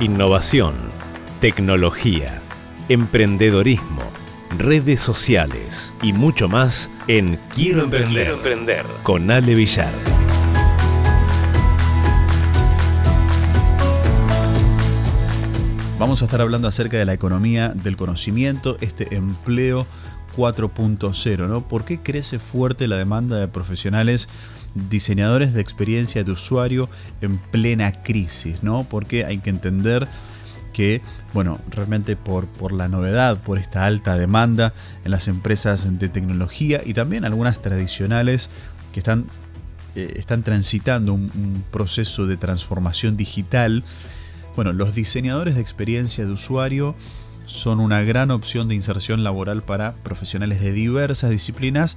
Innovación, tecnología, emprendedorismo, redes sociales y mucho más en Quiero Emprender, emprender con Ale Villar. Vamos a estar hablando acerca de la economía del conocimiento, este empleo 4.0, ¿no? ¿Por qué crece fuerte la demanda de profesionales diseñadores de experiencia de usuario en plena crisis, ¿no? Porque hay que entender que, bueno, realmente por, por la novedad, por esta alta demanda en las empresas de tecnología y también algunas tradicionales que están, eh, están transitando un proceso de transformación digital, bueno, los diseñadores de experiencia de usuario son una gran opción de inserción laboral para profesionales de diversas disciplinas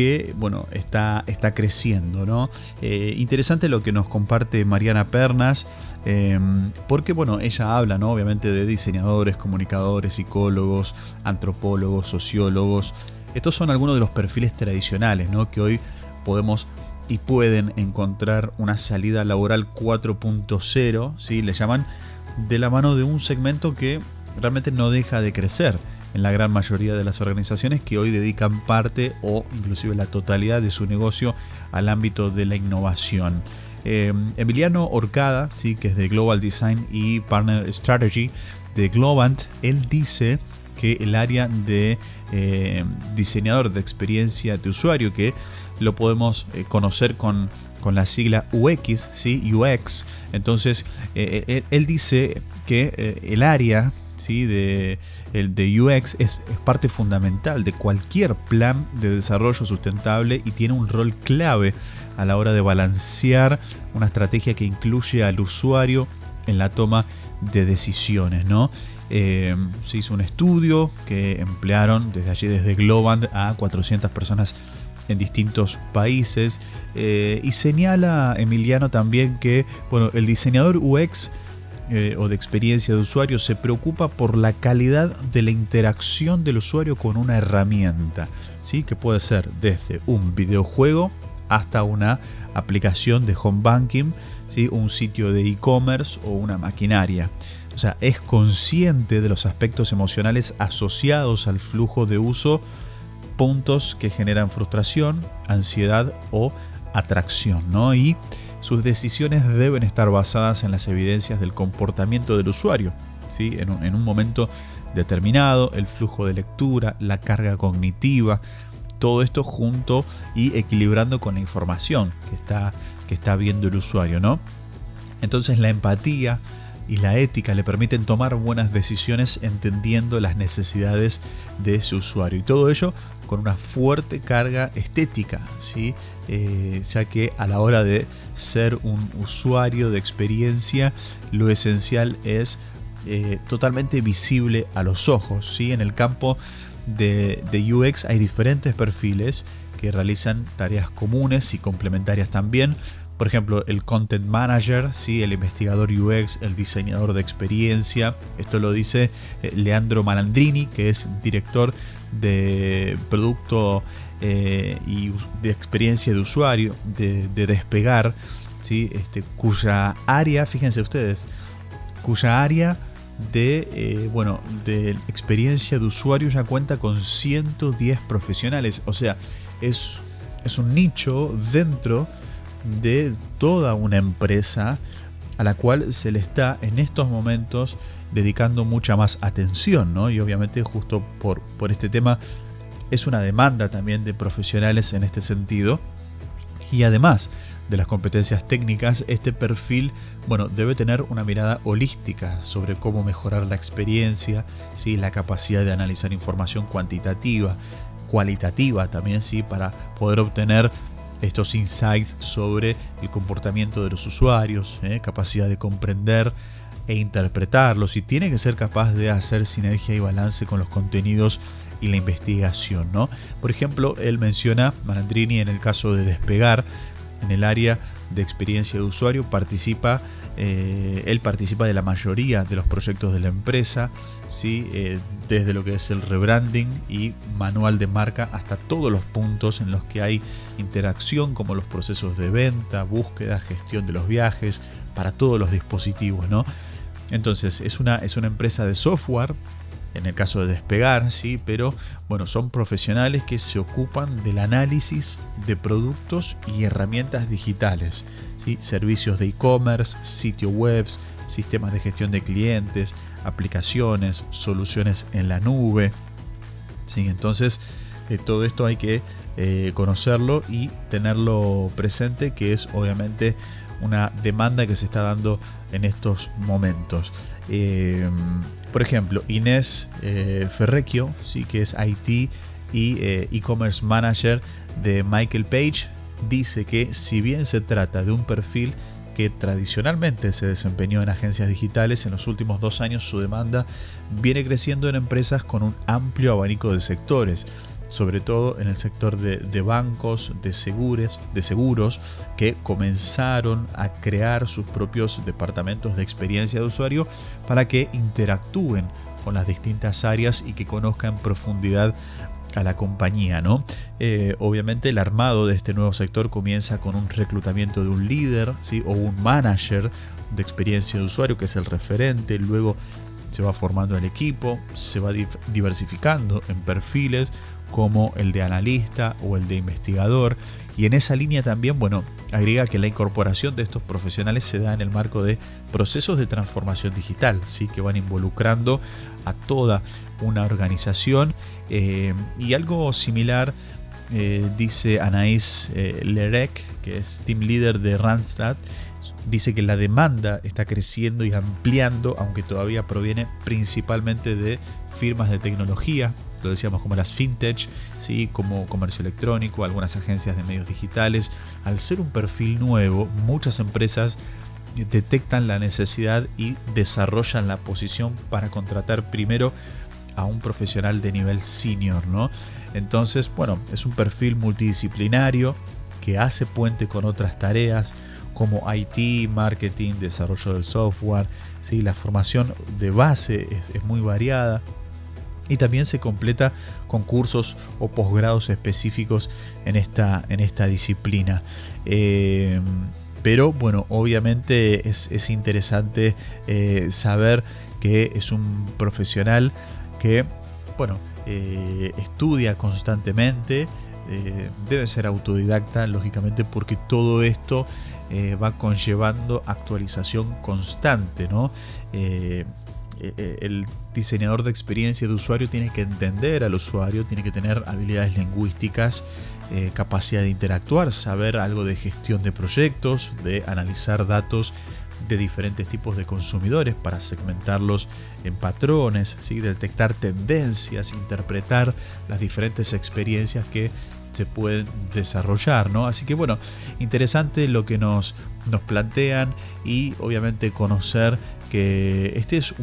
que bueno, está, está creciendo. ¿no? Eh, interesante lo que nos comparte Mariana Pernas, em, porque bueno, ella habla ¿no? obviamente de diseñadores, comunicadores, psicólogos, antropólogos, sociólogos. Estos son algunos de los perfiles tradicionales ¿no? que hoy podemos y pueden encontrar una salida laboral 4.0, ¿sí? le llaman, de la mano de un segmento que realmente no deja de crecer en la gran mayoría de las organizaciones que hoy dedican parte o inclusive la totalidad de su negocio al ámbito de la innovación. Eh, Emiliano Orcada, ¿sí? que es de Global Design y Partner Strategy de Globant, él dice que el área de eh, diseñador de experiencia de usuario, que lo podemos eh, conocer con, con, la sigla UX, ¿sí? UX. Entonces, él, dice que el área ¿sí? de, el de UX es, parte fundamental de cualquier plan de desarrollo sustentable y tiene un rol clave a la hora de balancear una estrategia que incluye al usuario en la toma de decisiones, ¿no? Eh, se hizo un estudio que emplearon desde allí, desde Globant, a 400 personas en distintos países. Eh, y señala Emiliano también que bueno, el diseñador UX eh, o de experiencia de usuario se preocupa por la calidad de la interacción del usuario con una herramienta, ¿sí? que puede ser desde un videojuego hasta una aplicación de home banking, ¿sí? un sitio de e-commerce o una maquinaria. O sea, es consciente de los aspectos emocionales asociados al flujo de uso, puntos que generan frustración, ansiedad o atracción, ¿no? Y sus decisiones deben estar basadas en las evidencias del comportamiento del usuario, ¿sí? En un, en un momento determinado, el flujo de lectura, la carga cognitiva, todo esto junto y equilibrando con la información que está, que está viendo el usuario, ¿no? Entonces la empatía, y la ética le permiten tomar buenas decisiones entendiendo las necesidades de ese usuario. Y todo ello con una fuerte carga estética, ¿sí? Eh, ya que a la hora de ser un usuario de experiencia, lo esencial es eh, totalmente visible a los ojos. ¿sí? En el campo de, de UX hay diferentes perfiles que realizan tareas comunes y complementarias también por ejemplo, el content manager, ¿sí? el investigador UX, el diseñador de experiencia. Esto lo dice eh, Leandro Malandrini, que es director de producto eh, y de experiencia de usuario de, Despegar, ¿sí? este, cuya área, fíjense ustedes, cuya área de, eh, bueno, de experiencia de usuario ya cuenta con 110 profesionales. O sea, es, es un nicho dentro de toda una empresa a la cual se le está en estos momentos dedicando mucha más atención, ¿no? Y obviamente justo por, por este tema es una demanda también de profesionales en este sentido. Y además de las competencias técnicas, este perfil, bueno, debe tener una mirada holística sobre cómo mejorar la experiencia, ¿sí? la capacidad de analizar información cuantitativa, cualitativa también, ¿sí? para poder obtener estos insights sobre el comportamiento de los usuarios, ¿eh? capacidad de comprender e interpretarlos y tiene que ser capaz de hacer sinergia y balance con los contenidos y la investigación. ¿no? Por ejemplo, él menciona Malandrini en el caso de despegar en el área de experiencia de usuario participa eh, él participa de la mayoría de los proyectos de la empresa, ¿sí? Eh, desde lo que es el rebranding y manual de marca hasta todos los puntos en los que hay interacción, como los procesos de venta, búsqueda, gestión de los viajes, para todos los dispositivos. ¿no? Entonces, es una, es una empresa de software, en el caso de despegar, ¿sí? pero bueno, son profesionales que se ocupan del análisis de productos y herramientas digitales, ¿sí? servicios de e-commerce, sitios web, sistemas de gestión de clientes, aplicaciones, soluciones en la nube. ¿sí? Entonces, eh, todo esto hay que eh, conocerlo y tenerlo presente, que es obviamente una demanda que se está dando en estos momentos. Eh, por ejemplo, Inés eh, Ferrecchio, sí, que es IT y eh, e-commerce manager de Michael Page, dice que si bien se trata de un perfil que tradicionalmente se desempeñó en agencias digitales, en los últimos dos años su demanda viene creciendo en empresas con un amplio abanico de sectores sobre todo en el sector de, bancos, de, segures, de seguros, que comenzaron a crear sus propios departamentos de experiencia de usuario para que interactúen con las distintas áreas y que conozcan en profundidad a la compañía, ¿no? Eh, obviamente el armado de este nuevo sector comienza con un reclutamiento de un líder, ¿sí? O un manager de experiencia de usuario que es el referente, luego se va formando el equipo, se va diversificando en perfiles, como el de analista o el de investigador. Y en esa línea también, bueno, agrega que la incorporación de estos profesionales se da en el marco de procesos de transformación digital, ¿sí? que van involucrando a toda una organización. Eh, y algo similar eh, dice Anaïs eh, Lerek, que es team leader de Randstad, dice que la demanda está creciendo y ampliando, aunque todavía proviene principalmente de firmas de tecnología lo decíamos como las fintech, ¿sí? como comercio electrónico, algunas agencias de medios digitales. Al ser un perfil nuevo, muchas empresas detectan la necesidad y desarrollan la posición para contratar primero a un profesional de nivel senior, ¿no? Entonces, bueno, es un perfil multidisciplinario que hace puente con otras tareas como IT, marketing, desarrollo del software, ¿sí? la formación de base es, es muy variada y también se completa con cursos o posgrados específicos en esta, en esta disciplina. Eh, pero bueno, obviamente es, interesante eh, saber que es un profesional que, bueno, eh, estudia constantemente, debe ser autodidacta, lógicamente, porque todo esto va conllevando actualización constante, ¿no? Eh, eh, el diseñador de experiencia de usuario tiene que entender al usuario, tiene que tener habilidades lingüísticas, eh, capacidad de interactuar, saber algo de gestión de proyectos, de analizar datos de diferentes tipos de consumidores para segmentarlos en patrones, ¿sí? detectar tendencias, interpretar las diferentes experiencias que se pueden desarrollar, ¿no? Así que bueno, interesante lo que nos, nos plantean y obviamente conocer que este es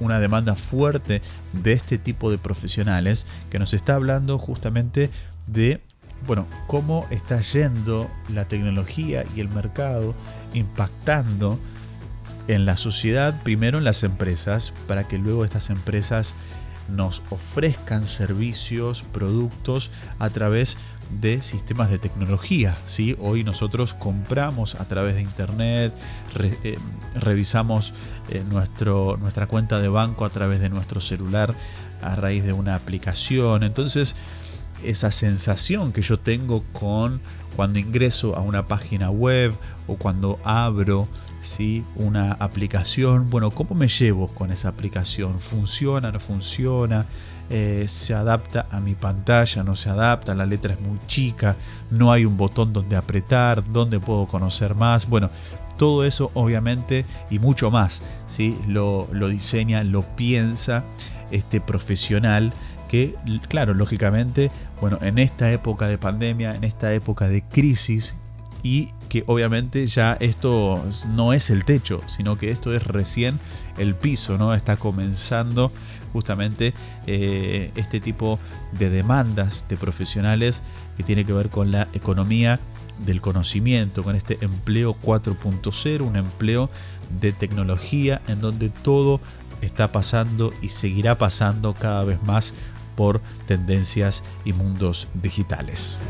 una demanda fuerte de este tipo de profesionales que nos está hablando justamente de bueno, cómo está yendo la tecnología y el mercado impactando en la sociedad, primero en las empresas, para que luego estas empresas nos ofrezcan servicios, productos a través de sistemas de tecnología. ¿sí? Hoy nosotros compramos a través de internet, eh, revisamos eh, nuestro, nuestra cuenta de banco a través de nuestro celular a raíz de una aplicación. Entonces, esa sensación que yo tengo con cuando ingreso a una página web o cuando abro ¿sí? una aplicación, bueno, ¿cómo me llevo con esa aplicación? ¿Funciona? ¿No funciona? Eh, ¿Se adapta a mi pantalla? ¿No se adapta? La letra es muy chica, no hay un botón donde apretar, donde puedo conocer más. Bueno, todo eso obviamente y mucho más, ¿sí? lo, lo diseña, lo piensa este profesional que, claro, lógicamente, bueno, en esta época de pandemia, en esta época de crisis, y que obviamente ya esto no es el techo, sino que esto es recién el piso, ¿no? Está comenzando justamente eh, este tipo de demandas de profesionales que tiene que ver con la economía del conocimiento, con este empleo 4.0, un empleo de tecnología en donde todo está pasando y seguirá pasando cada vez más por tendencias y mundos digitales.